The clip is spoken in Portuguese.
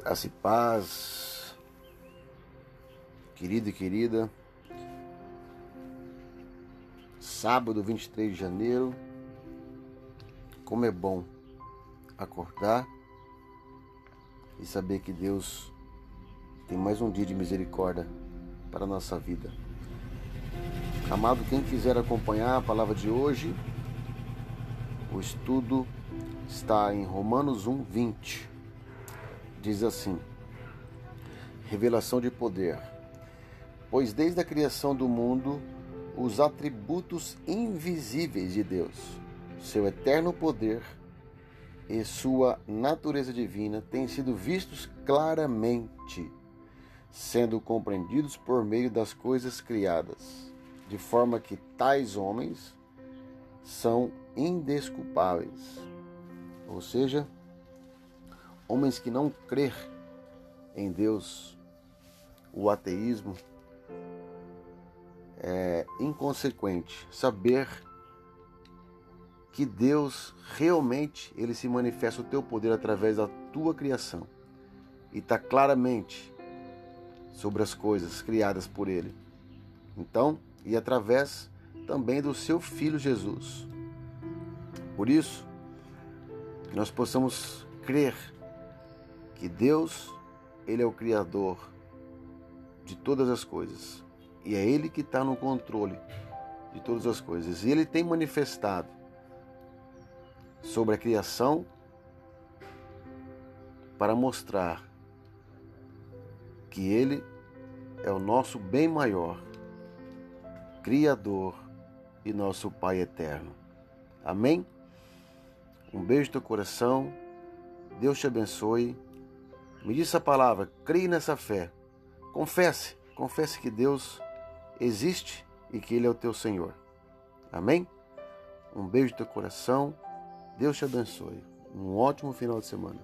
Graça e paz, querido e querida. Sábado 23 de janeiro. Como é bom acordar e saber que Deus tem mais um dia de misericórdia para a nossa vida. Amado, quem quiser acompanhar a palavra de hoje, o estudo está em Romanos 1, 20 diz assim: Revelação de poder. Pois desde a criação do mundo, os atributos invisíveis de Deus, seu eterno poder e sua natureza divina têm sido vistos claramente, sendo compreendidos por meio das coisas criadas, de forma que tais homens são indesculpáveis. Ou seja, homens que não crer em Deus, o ateísmo, é inconsequente. Saber que Deus realmente ele se manifesta o teu poder através da tua criação e está claramente sobre as coisas criadas por Ele. Então, e através também do seu Filho Jesus. Por isso, que nós possamos crer que Deus, ele é o criador de todas as coisas e é ele que está no controle de todas as coisas. E ele tem manifestado sobre a criação para mostrar que ele é o nosso bem maior, criador e nosso Pai eterno. Amém? Um beijo no teu coração. Deus te abençoe. Me diz essa palavra, creia nessa fé. Confesse, confesse que Deus existe e que Ele é o teu Senhor. Amém? Um beijo no teu coração. Deus te abençoe. Um ótimo final de semana.